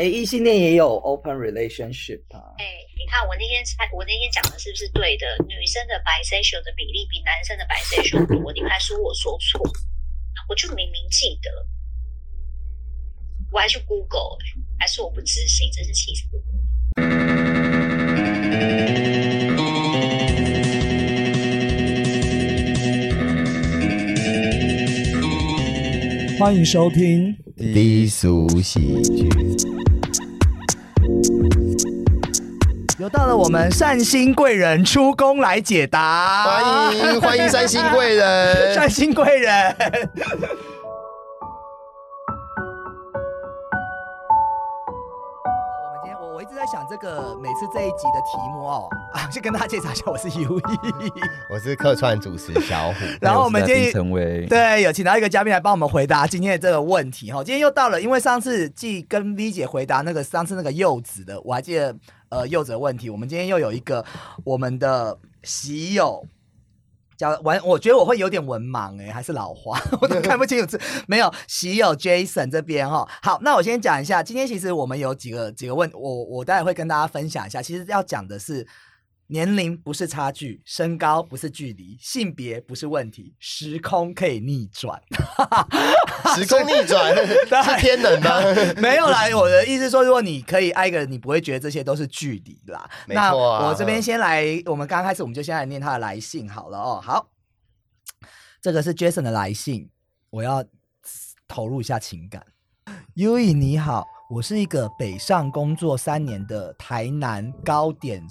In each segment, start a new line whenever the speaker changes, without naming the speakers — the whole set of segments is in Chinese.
哎，异性恋也有 open relationship 啊。
哎，你看我那天我那天讲的是不是对的？女生的 bisexual 的比例比男生的 bisexual 多，你还说我说错，我就明明记得，我还去 Google，还是我不执行，真是气死我。
欢迎收听
低俗喜剧，
又到了我们善心贵人出宫来解答，
欢迎欢迎善心贵人，
善心贵人。这个每次这一集的题目哦啊，先跟大家介绍一下，我是 U E，
我是客串主持小虎。
然后我们今天
成为
对有请到一个嘉宾来帮我们回答今天的这个问题哈。今天又到了，因为上次既跟 V 姐回答那个上次那个柚子的，我还记得呃柚子的问题，我们今天又有一个我们的喜友。叫文，我觉得我会有点文盲哎，还是老花，我都看不清楚字。没有，喜有 Jason 这边哈。好，那我先讲一下，今天其实我们有几个几个问，我我待会会跟大家分享一下。其实要讲的是。年龄不是差距，身高不是距离，性别不是问题，时空可以逆转。
时空逆转是天能吗？
没有啦，我的意思说，如果你可以爱一个人，你不会觉得这些都是距离啦。
那
我这边先来，我们刚开始我们就先来念他的来信好了哦。好，这个是 Jason 的来信，我要投入一下情感。U E 你好，我是一个北上工作三年的台南糕点。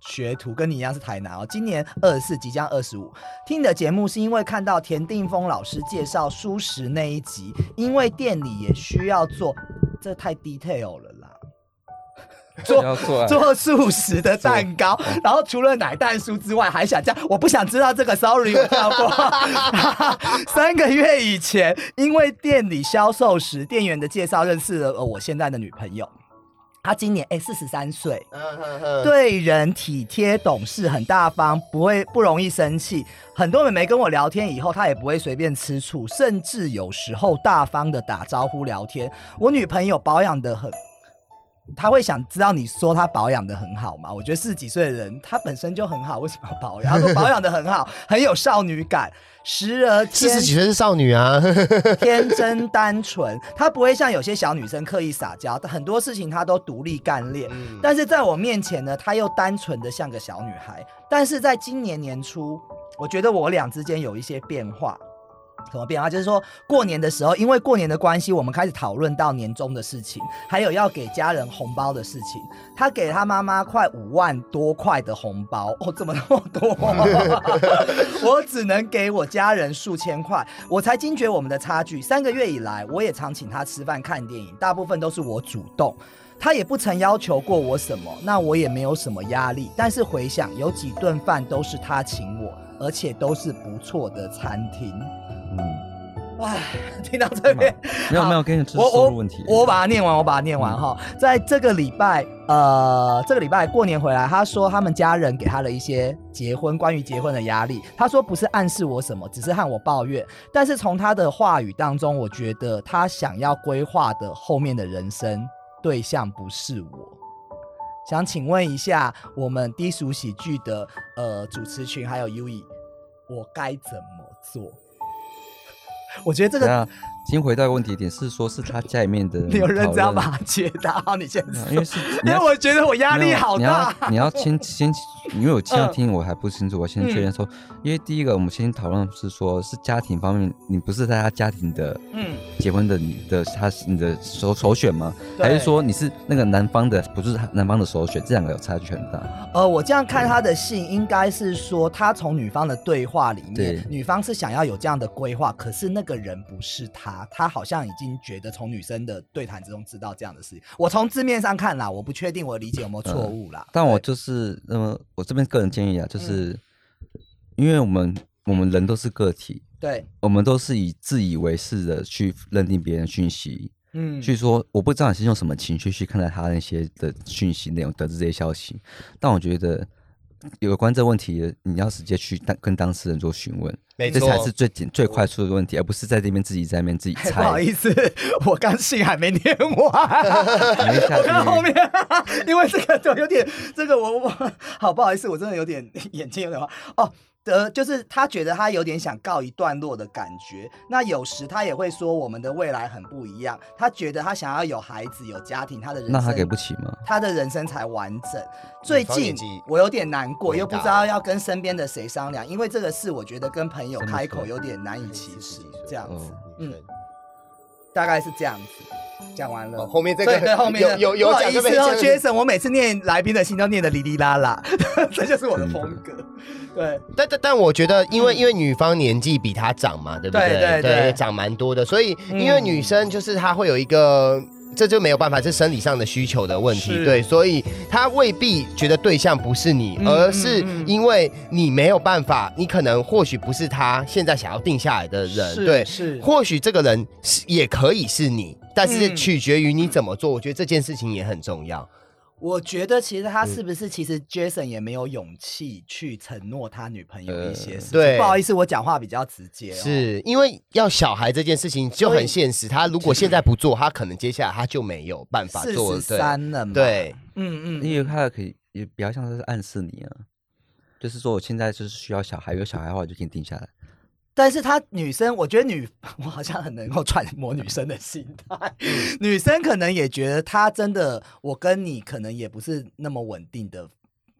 学徒跟你一样是台南哦，今年二十四，即将二十五。听你的节目是因为看到田定峰老师介绍素食那一集，因为店里也需要做，这太 detail 了啦。
做
做素食的蛋糕，然后除了奶蛋酥之外，还想加，我不想知道这个，sorry，我跳过。三个月以前，因为店里销售时，店员的介绍认识了我现在的女朋友。他今年哎四十三岁，对人体贴懂事，很大方，不会不容易生气。很多妹妹跟我聊天以后，她也不会随便吃醋，甚至有时候大方的打招呼聊天。我女朋友保养的很。他会想知道你说他保养的很好吗？我觉得四十几岁的人他本身就很好，为什么要保养？他说保养的很好，很有少女感，时而
四十几岁是少女啊，
天真单纯，她不会像有些小女生刻意撒娇，很多事情她都独立干练。但是在我面前呢，她又单纯的像个小女孩。但是在今年年初，我觉得我俩之间有一些变化。什么变化？就是说过年的时候，因为过年的关系，我们开始讨论到年终的事情，还有要给家人红包的事情。他给他妈妈快五万多块的红包，哦，怎么那么多？我只能给我家人数千块，我才惊觉我们的差距。三个月以来，我也常请他吃饭、看电影，大部分都是我主动，他也不曾要求过我什么，那我也没有什么压力。但是回想，有几顿饭都是他请我，而且都是不错的餐厅。嗯，唉，听到这边
没有没有跟你说收入问题，
我把它念完，我把它念完哈。在这个礼拜，呃，这个礼拜过年回来，他说他们家人给他了一些结婚关于结婚的压力。他说不是暗示我什么，只是和我抱怨。但是从他的话语当中，我觉得他想要规划的后面的人生对象不是我。想请问一下，我们低俗喜剧的呃主持群还有 U E，我该怎么做？我觉得这个，
先回到问题点是说，是他家里面的，
你有认真要把他解答好？你先，
因为是，
因为我觉得我压力好
大。你要先 先，因为我这样听我还不清楚，我先确认说，因为第一个我们先讨论是说，是家庭方面，你不是在他家庭的，嗯，结婚的你的他你的首首选吗？还是说你是那个男方的，不是男方的首选？这两个有差距很大。
呃，我这样看他的信，应该是说他从女方的对话里面，女方是想要有这样的规划，可是那个人不是他，他好像已经觉得从女生的对谈之中知道这样的事情。我从字面上看啦，我不确定我理解有没有错误啦。
但我就是那么。我这边个人建议啊，就是因为我们我们人都是个体，
对，
我们都是以自以为是的去认定别人讯息，嗯，去说我不知道你是用什么情绪去看待他那些的讯息内容，得知这些消息。但我觉得有关这个问题，你要直接去当跟当事人做询问，
没错，
这才是最简最快速的问题，而不是在这边自己在那边自己猜。
不好意思，我刚信还没念完，我看后面，因为这个就有点，这个我我好不好意思，我真的有点眼睛有点花哦。呃，就是他觉得他有点想告一段落的感觉。那有时他也会说我们的未来很不一样。他觉得他想要有孩子有家庭，他的人
那他给不起吗？
他的人生才完整。最近我有点难过，又不知道要跟身边的谁商量，因为这个事我觉得跟朋友开口有点难以启齿，这样子，嗯，大概是这样子。讲完了，
后面这个
后面
有有有
讲意思哦，Jason，我每次念来宾的信都念的哩哩啦啦，这就是我的风格。对，
但但但我觉得，因为因为女方年纪比他长嘛，对不对？
对对对，
长蛮多的，所以因为女生就是她会有一个。这就没有办法，是生理上的需求的问题，对，所以他未必觉得对象不是你，而是因为你没有办法，你可能或许不是他现在想要定下来的人，对，
是，
或许这个人是也可以是你，但是取决于你怎么做，我觉得这件事情也很重要。
我觉得其实他是不是其实 Jason 也没有勇气去承诺他女朋友一些事情。不好意思，我讲话比较直接。
是因为要小孩这件事情就很现实，他如果现在不做，他可能接下来他就没有办法做。
四十三了，
对，
嗯
嗯，因为他可以也比较像是暗示你啊，就是说我现在就是需要小孩，有小孩的话我就可以定下来。
但是她女生，我觉得女，我好像很能够揣摩女生的心态。女生可能也觉得她真的，我跟你可能也不是那么稳定的。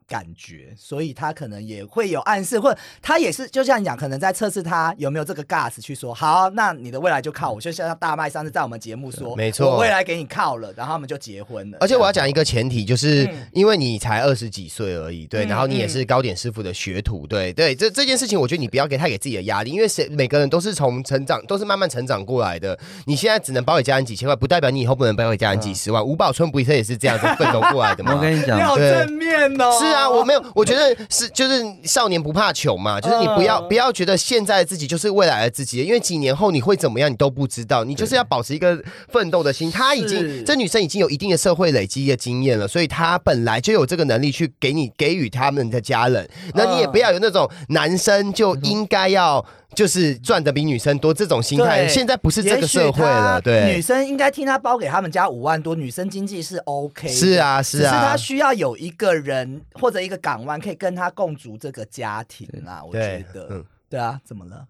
感觉，所以他可能也会有暗示，或者他也是就像你讲，可能在测试他有没有这个 gas 去说，好，那你的未来就靠我。就像大麦上次在我们节目说，
没错，我
未来给你靠了，然后他们就结婚了。
而且我要讲一个前提，就是因为你才二十几岁而已，对，然后你也是糕点师傅的学徒，对对，这这件事情，我觉得你不要给太给自己的压力，因为谁每个人都是从成长，都是慢慢成长过来的。你现在只能包给家人几千万，不代表你以后不能包给家人几十万。吴宝春不也是这样子奋斗过来的吗？
我跟你讲，
好正面哦。
是啊，我没有，我觉得。是，就是少年不怕穷嘛，就是你不要不要觉得现在的自己就是未来的自己，因为几年后你会怎么样，你都不知道。你就是要保持一个奋斗的心。她已经，这女生已经有一定的社会累积的经验了，所以她本来就有这个能力去给你给予他们的家人。那你也不要有那种男生就应该要。就是赚的比女生多这种心态，现在不是这个社会了。对，
女生应该听他包给他们家五万多，女生经济是 OK。
是啊，是啊，
只是他需要有一个人或者一个港湾可以跟他共筑这个家庭啊。我觉得，对啊，怎么了？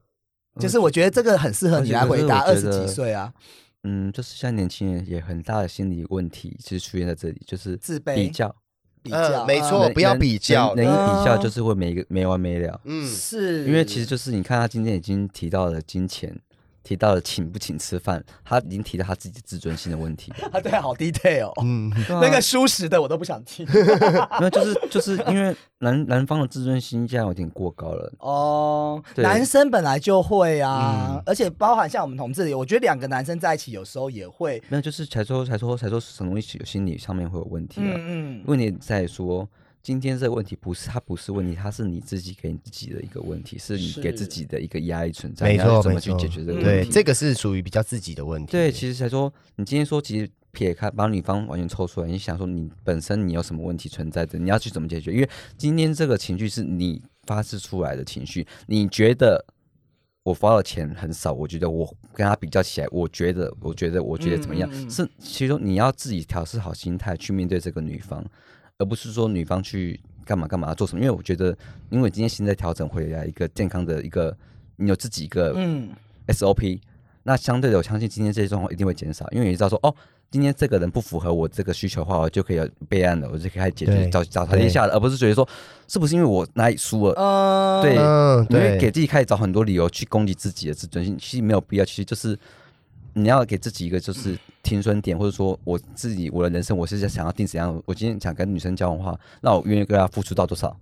就是我觉得这个很适合你来回答。二十几岁啊，
嗯，就是像年轻人也很大的心理问题，其实出现在这里，就是
自卑、
比较。
比较
没错，不要比较，
能一比较就是会没个没完没了。
嗯，是
因为其实就是你看他今天已经提到了金钱。提到了请不请吃饭，他已经提到他自己自尊心的问题。
他，对，好 detail。嗯，那个舒适的我都不想听。
那就是就是因为男男方的自尊心这样有点过高了。
哦，男生本来就会啊，而且包含像我们同志里，我觉得两个男生在一起有时候也会。
那就是才说才说才说什么东西有心理上面会有问题啊。嗯嗯。问题在说。今天这个问题不是它不是问题，它是你自己给你自己的一个问题，是你给自己的一个压力存在。
没错，
怎么去解决这个问题？
对，这个是属于比较自己的问题。
对，其实才说，你今天说，其实撇开把女方完全抽出来，你想说你本身你有什么问题存在的，你要去怎么解决？因为今天这个情绪是你发泄出来的情绪，你觉得我花的钱很少，我觉得我跟他比较起来，我觉得我觉得我觉得怎么样？是其实你要自己调试好心态去面对这个女方。而不是说女方去干嘛干嘛做什么，因为我觉得，因为今天心在调整回来一个健康的一个，你有自己一个嗯 SOP，那相对的，我相信今天这些状况一定会减少，因为你知道说哦，今天这个人不符合我这个需求的话，我就可以备案了，我就可以开始解决找找台阶下了，而不是觉得说是不是因为我哪里输了，对，因为给自己开始找很多理由去攻击自己的自尊心，其实没有必要，其实就是。你要给自己一个就是停损点，或者说我自己我的人生，我是在想要定怎样？我今天想跟女生交往的话，那我愿意跟她付出到多少？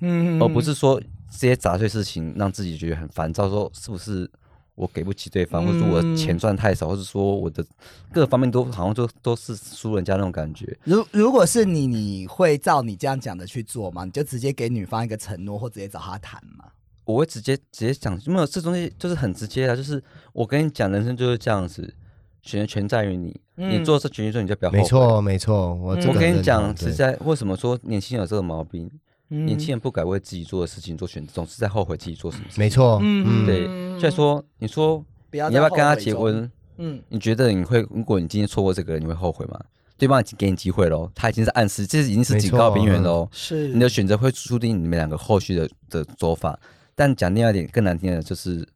嗯，而不是说这些杂碎事情让自己觉得很烦躁，说是不是我给不起对方，或者说我的钱赚太少，或者说我的各方面都好像都都是输人家那种感觉。
如如果是你，你会照你这样讲的去做吗？你就直接给女方一个承诺，或直接找她谈吗？
我会直接直接讲，没有这东西就是很直接啊，就是我跟你讲，人生就是这样子，选择权在于你，你做这决定之后你就不要后悔。
没错，没错，我
我跟你讲，实在为什么说年轻人有这个毛病？年轻人不敢为自己做的事情做选择，总是在后悔自己做什么。
没错，嗯，
对。所以说，你说你要不要跟他结婚？嗯，你觉得你会？如果你今天错过这个人，你会后悔吗？对方已经给你机会喽，他已经是暗示，这已经是警告边缘喽。
是
你的选择会注定你们两个后续的的走法。但讲另外一点更难听的，就是。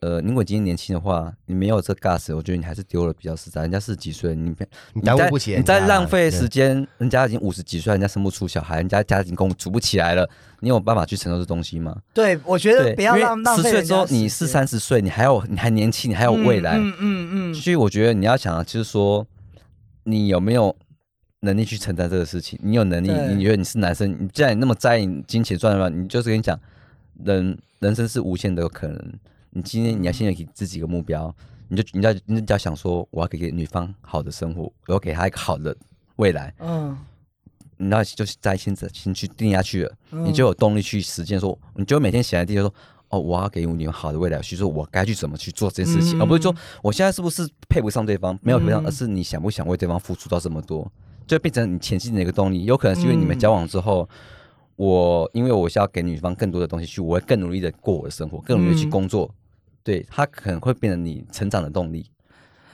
呃，如果今天年轻的话，你没有这 gas，我觉得你还是丢了比较实在。人家四十几岁，你
你耽误不起，
你在浪费时间。人家已经五十几岁，人家生不出小孩，人家家庭供组不起来了，你有办法去承受这东西吗？
对，我觉得不要浪浪
费。十岁之后你是三十岁，你还有你还年轻，你还有未来。嗯嗯嗯。所以我觉得你要想，就是说你有没有能力去承担这个事情？你有能力？你觉得你是男生？你既然你那么在意金钱赚的话，你就是跟你讲，人人生是无限的可能。你今天你要现在给自己一个目标，你就你要你要想说，我要给给女方好的生活，我要给她一个好的未来。嗯，那就是在现在先去定下去了，你就有动力去实践。说，你就每天醒来第一个说，哦，我要给女方好的未来，所以说我该去怎么去做这件事情，而不是说我现在是不是配不上对方，没有配上，而是你想不想为对方付出到这么多，就变成你前进的一个动力。有可能是因为你们交往之后。我因为我是要给女方更多的东西去，我会更努力的过我的生活，更努力去工作，对他可能会变成你成长的动力。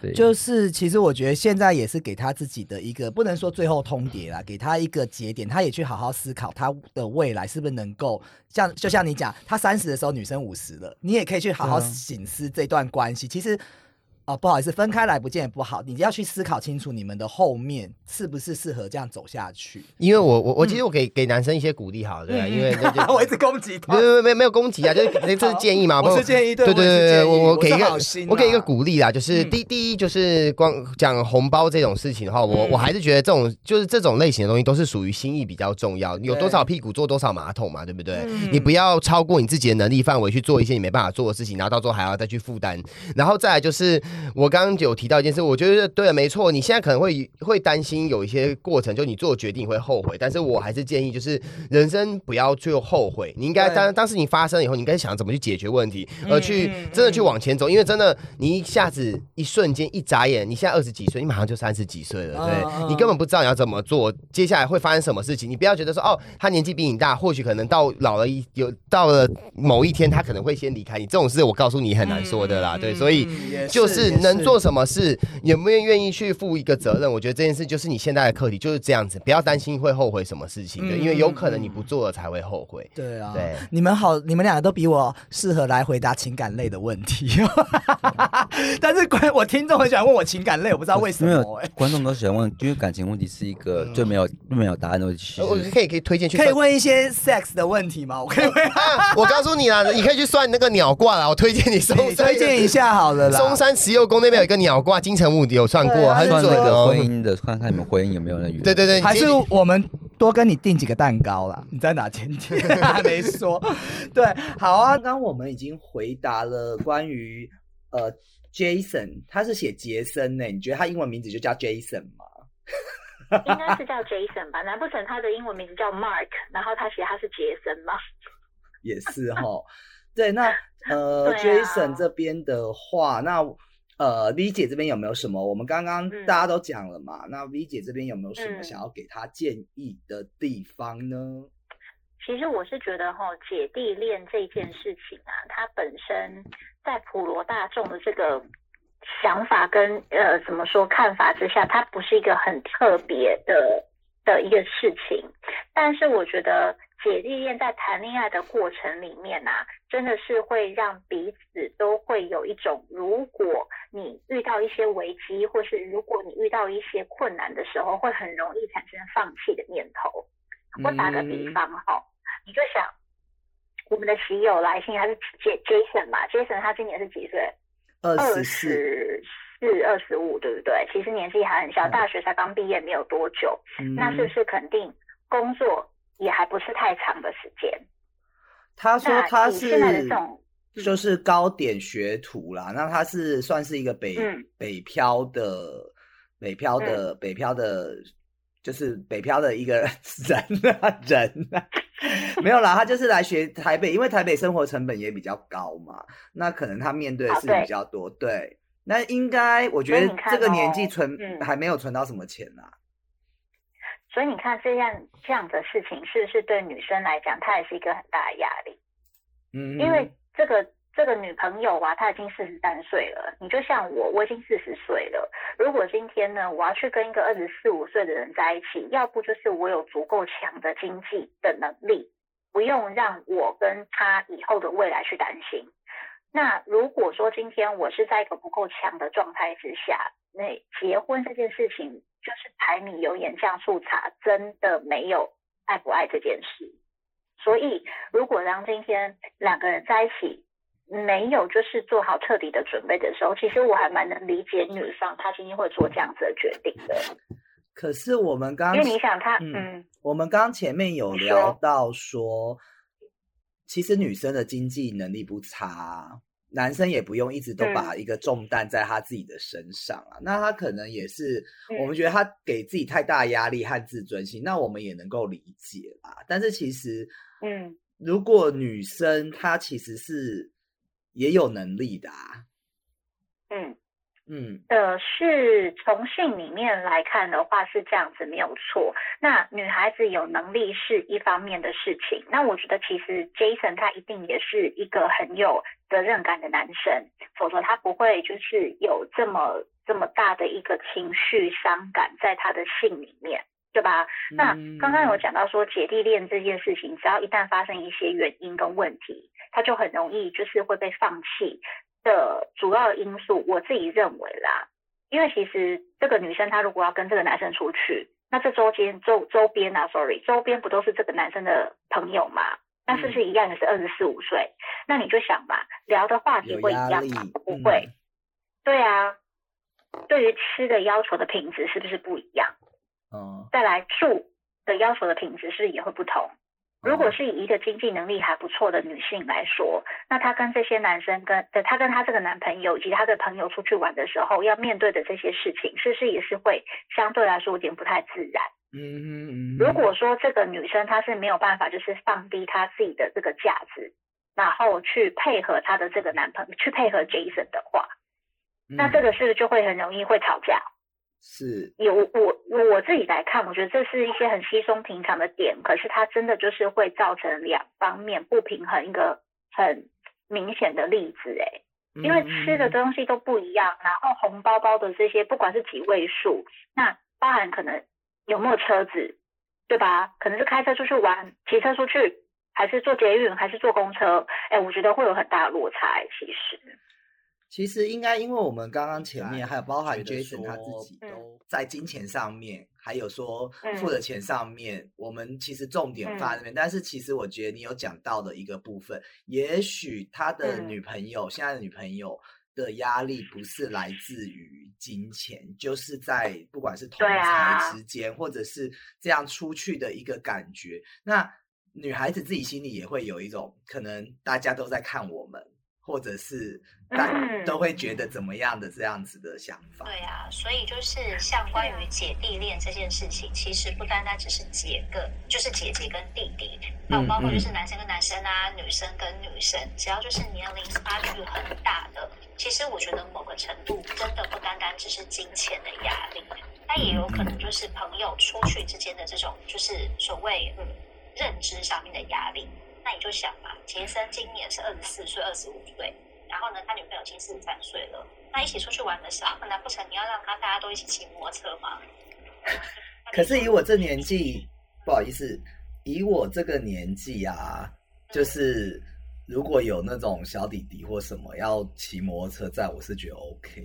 对，
就是其实我觉得现在也是给他自己的一个不能说最后通牒啦，给他一个节点，他也去好好思考他的未来是不是能够像就像你讲，他三十的时候女生五十了，你也可以去好好醒思这段关系。其实。哦，不好意思，分开来不见也不好，你要去思考清楚你们的后面是不是适合这样走下去。
因为我我我其实我给给男生一些鼓励，好对，因为
我一直攻击他，
没有没有没有攻击啊，就是 这是建议嘛，
我是建议，对
对对对，我我给一个我给一
个
鼓励啦，就是第第一就是光讲红包这种事情的话，我我还是觉得这种就是这种类型的东西都是属于心意比较重要，有多少屁股坐多少马桶嘛，对不对？你不要超过你自己的能力范围去做一些你没办法做的事情，然后到时候还要再去负担，然后再来就是我刚刚有。提到一件事，我觉得对了，没错。你现在可能会会担心有一些过程，就你做决定会后悔。但是我还是建议，就是人生不要最后后悔。你应该当当事情发生以后，你应该想怎么去解决问题，而去真的去往前走。因为真的，你一下子一瞬间一眨眼，你现在二十几岁，你马上就三十几岁了，对你根本不知道你要怎么做，接下来会发生什么事情。你不要觉得说哦，他年纪比你大，或许可能到老了一有到了某一天，他可能会先离开你。这种事我告诉你很难说的啦，对，所以就是能做什么。是有没有愿意去负一个责任？我觉得这件事就是你现在的课题，就是这样子，不要担心会后悔什么事情的，因为有可能你不做了才会后悔。
对啊，
对，
你们好，你们两个都比我适合来回答情感类的问题。但是关我听众很喜欢问我情感类，我不知道为什么。
哎，观众都喜欢问，因为感情问题是一个最没有没有答案的问题。
我可以可以推荐去，
可以问一些 sex 的问题吗？我可以问。
我告诉你啦，你可以去算那个鸟卦啦。我推荐你松，
推荐一下好了啦。
中山慈幼宫那边有一个鸟卦，金城武有算过，很准
的。婚姻的，看看你们婚姻有没有那缘。
对对对，
还是我们多跟你订几个蛋糕啦。你在哪天？还没说。对，好啊。刚我们已经回答了关于呃，Jason，他是写杰森呢。你觉得他英文名字就叫 Jason 吗？
应该是叫 Jason 吧？难不成他的英文名字叫 Mark，然后他写他是杰森吗？
也是哈。对，那呃，Jason 这边的话，那。呃，V 姐这边有没有什么？我们刚刚大家都讲了嘛，那 V 姐这边有没有什么想要给她建议的地方呢？
其实我是觉得哈，姐弟恋这件事情啊，它本身在普罗大众的这个想法跟呃怎么说看法之下，它不是一个很特别的的一个事情，但是我觉得。姐弟恋在谈恋爱的过程里面啊，真的是会让彼此都会有一种，如果你遇到一些危机，或是如果你遇到一些困难的时候，会很容易产生放弃的念头。我打个比方哈，你就想我们的喜友来信，他是 J Jason 嘛，Jason 他今年是几岁？
二十
四、二十五，对不对？其实年纪还很小，大学才刚毕业没有多久，那是不是肯定工作？也还不是太长的时间。
他说他是就是高点学徒啦，那他是算是一个北北漂的北漂的北漂的，就是北漂的一个人啊 人啊，没有啦，他就是来学台北，因为台北生活成本也比较高嘛，那可能他面对的事情比较多。对，那应该我觉得这个年纪存还没有存到什么钱啊。
所以你看这样这样的事情，是不是对女生来讲，她也是一个很大的压力？嗯，因为这个这个女朋友啊，她已经四十三岁了。你就像我，我已经四十岁了。如果今天呢，我要去跟一个二十四五岁的人在一起，要不就是我有足够强的经济的能力，不用让我跟他以后的未来去担心。那如果说今天我是在一个不够强的状态之下，那结婚这件事情就是柴米油盐酱醋茶，真的没有爱不爱这件事。所以，如果当今天两个人在一起，没有就是做好彻底的准备的时候，其实我还蛮能理解女方她今天会做这样子的决定的。
可是我们刚
因为你想他，嗯，
我们刚前面有聊到说，其实女生的经济能力不差。男生也不用一直都把一个重担在他自己的身上啊，那他可能也是我们觉得他给自己太大压力和自尊心，那我们也能够理解啦。但是其实，嗯，如果女生她其实是也有能力的啊，嗯。
嗯，呃，是从性里面来看的话是这样子没有错。那女孩子有能力是一方面的事情。那我觉得其实 Jason 他一定也是一个很有责任感的男生，否则他不会就是有这么这么大的一个情绪伤感在他的性里面，对吧？那刚刚有讲到说姐弟恋这件事情，只要一旦发生一些原因跟问题，他就很容易就是会被放弃。的主要因素，我自己认为啦，因为其实这个女生她如果要跟这个男生出去，那这周间周周边啊，sorry，周边不都是这个男生的朋友吗？那是不是一样也是二十四五岁？那你就想吧，聊的话题会一样吗？不会。对啊，对于吃的要求的品质是不是不一样？嗯。再来住的要求的品质是也会不同。如果是以一个经济能力还不错的女性来说，那她跟这些男生跟她跟她这个男朋友以及她的朋友出去玩的时候，要面对的这些事情，是不是也是会相对来说有点不太自然？嗯嗯嗯。如果说这个女生她是没有办法，就是放低她自己的这个价值，然后去配合她的这个男朋友，去配合 Jason 的话，那这个是不是就会很容易会吵架？
是
有我我自己来看，我觉得这是一些很稀松平常的点，可是它真的就是会造成两方面不平衡一个很明显的例子哎，因为吃的东西都不一样，然后红包包的这些不管是几位数，那包含可能有没有车子，对吧？可能是开车出去玩，骑车出去，还是坐捷运，还是坐公车？哎，我觉得会有很大的落差，其实。
其实应该，因为我们刚刚前面还有包含 Jason 他自己都在金钱上面，还有说付的钱上面，我们其实重点放在那边。但是其实我觉得你有讲到的一个部分，也许他的女朋友现在的女朋友的压力不是来自于金钱，就是在不管是同才之间，或者是这样出去的一个感觉。那女孩子自己心里也会有一种可能，大家都在看我们。或者是大都会觉得怎么样的这样子的想法？
对啊，所以就是像关于姐弟恋这件事情，其实不单单只是姐跟，就是姐姐跟弟弟，还有包括就是男生跟男生啊，女生跟女生，只要就是年龄差距很大的，其实我觉得某个程度真的不单单只是金钱的压力，它也有可能就是朋友出去之间的这种，就是所谓嗯认知上面的压力。那你就想嘛，杰森今年是二十四岁、二十五岁，然后呢，他女朋友已经四十三岁了。那一起出去玩的时候，难不成你要让他大家都一起骑摩托车吗？
可是以我这年纪，不好意思，以我这个年纪啊，就是如果有那种小弟弟或什么要骑摩托车在，我是觉得 OK。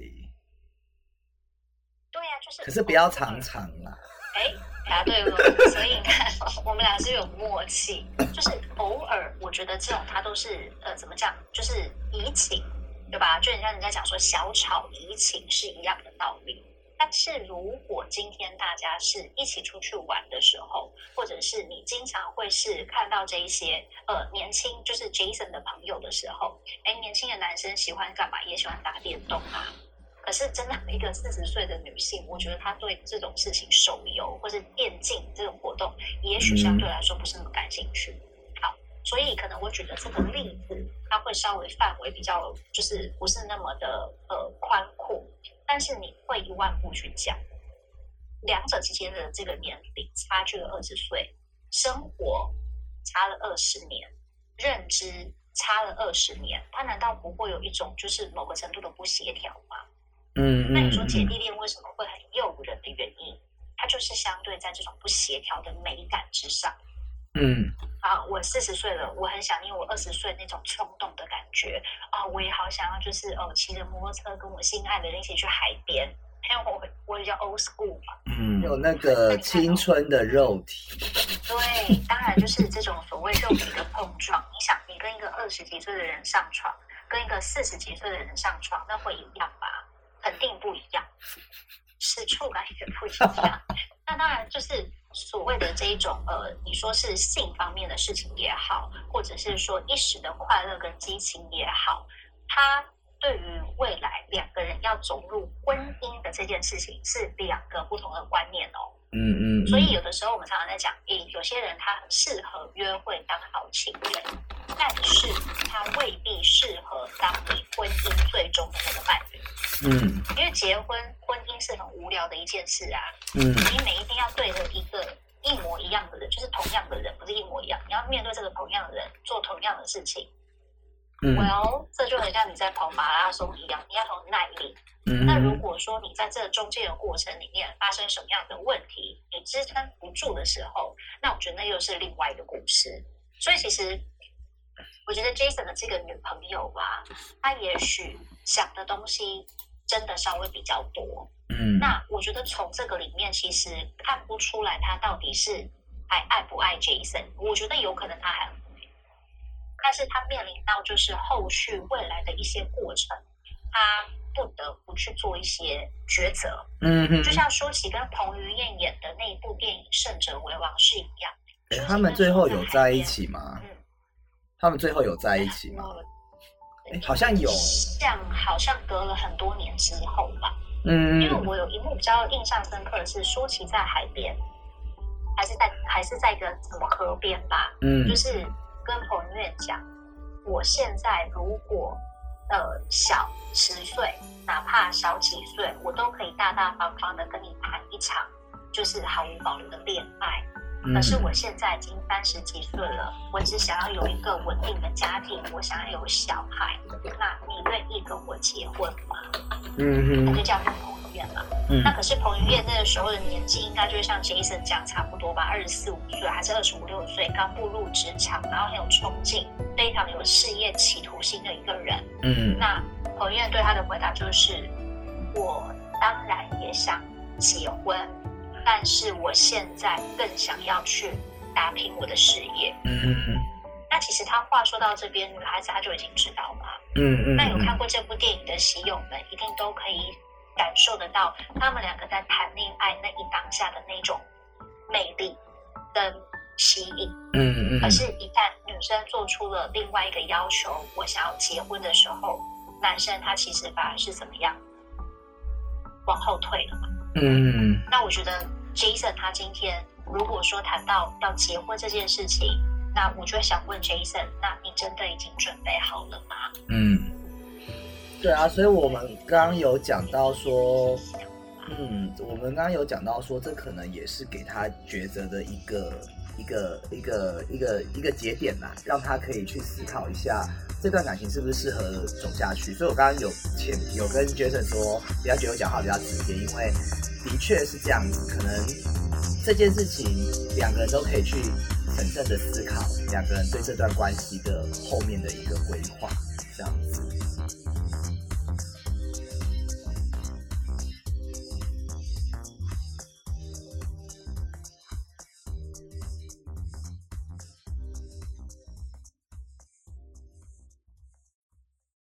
对呀，就是。
可是不要常常啦。
哎，答对了，所以你看，我们俩是有默契，就是偶尔，我觉得这种他都是呃，怎么讲，就是移情，对吧？就很像人家讲说小吵怡情是一样的道理。但是如果今天大家是一起出去玩的时候，或者是你经常会是看到这一些呃年轻，就是 Jason 的朋友的时候，哎，年轻的男生喜欢干嘛？也喜欢打电动啊。可是，真的一个四十岁的女性，我觉得她对这种事情，手游或是电竞这种活动，也许相对来说不是那么感兴趣。好，所以可能我举的这个例子，它会稍微范围比较，就是不是那么的呃宽阔。但是你会一万步去讲，
两者之间的这个年龄差距了二十岁，生活差了二十年，认知差了二十年，他难道不会有一种就是某个程度的不协调吗？
嗯，
那你说姐弟恋为什么会很诱人的原因？它就是相对在这种不协调的美感之上。
嗯，
啊，我四十岁了，我很想念我二十岁那种冲动的感觉啊！我也好想要，就是哦，骑着摩托车跟我心爱的人一起去海边，因为我我比较 old school 嘛。
嗯，有那个青春的肉体。
对，当然就是这种所谓肉体的碰撞。你想，你跟一个二十几岁的人上床，跟一个四十几岁的人上床，那会一样吗？肯定不一样，是触感也不一样。那当然就是所谓的这一种呃，你说是性方面的事情也好，或者是说一时的快乐跟激情也好，它对于未来两个人要走入婚姻的这件事情是两个不同的观念哦。
嗯嗯，
所以有的时候我们常常在讲，诶，有些人他很适合约会当好情人，但是他未必适合当你婚姻最终的那个伴侣。
嗯，
因为结婚婚姻是很无聊的一件事啊。
嗯，
你每一天要对着一个一模一样的人，就是同样的人，不是一模一样，你要面对这个同样的人，做同样的事情。Well，这就很像你在跑马拉松一样，你要有耐力。那如果说你在这中间的过程里面发生什么样的问题，你支撑不住的时候，那我觉得那又是另外一个故事。所以其实我觉得 Jason 的这个女朋友吧，她也许想的东西真的稍微比较多。
嗯，
那我觉得从这个里面其实看不出来她到底是还爱不爱 Jason。我觉得有可能她还。但是他面临到就是后续未来的一些过程，他不得不去做一些抉择。
嗯
就像舒淇跟彭于晏演的那一部电影《胜者为王》是一样。
哎，他们最后有在一起吗？嗯，他们最后有在一起吗？哎，好像有，
像好像隔了很多年之后吧。
嗯，
因为我有一幕比较印象深刻的是舒淇在海边，还是在还是在一个什么河边吧？
嗯，
就是。跟彭于晏讲，我现在如果呃小十岁，哪怕小几岁，我都可以大大方方的跟你谈一场，就是毫无保留的恋爱。可是我现在已经三十几岁了，我只想要有一个稳定的家庭，我想要有小孩。那你愿意跟我结婚吗？
嗯
哼，他就叫彭于晏嘛。嗯，那可是彭于晏那个时候的年纪，应该就像 Jason 讲差不多吧，二十四五岁还是二十五六岁，刚步入职场，然后很有冲劲，非常有事业企图心的一个人。
嗯，
那彭于晏对他的回答就是：我当然也想结婚。但是我现在更想要去打拼我的事业。
嗯嗯嗯。
那其实他话说到这边，女孩子她就已经知道了。
嗯嗯。
那有看过这部电影的喜友们，一定都可以感受得到，他们两个在谈恋爱那一当下的那种魅力跟吸引。
嗯嗯。
可是，一旦女生做出了另外一个要求，我想要结婚的时候，男生他其实反而是怎么样？往后退了嘛。
嗯，
那我觉得 Jason 他今天如果说谈到要结婚这件事情，那我就想问 Jason，那你真的已经准备好了吗？
嗯，对啊，所以我们刚刚有讲到说，嗯，我们刚刚有讲到说，这可能也是给他抉择的一个一个一个一个一个节点呐，让他可以去思考一下。这段感情是不是适合走下去？所以我刚刚有前有跟 Jason 说，不要觉得我讲话比较直接，因为的确是这样。可能这件事情两个人都可以去审慎的思考，两个人对这段关系的后面的一个规划。这样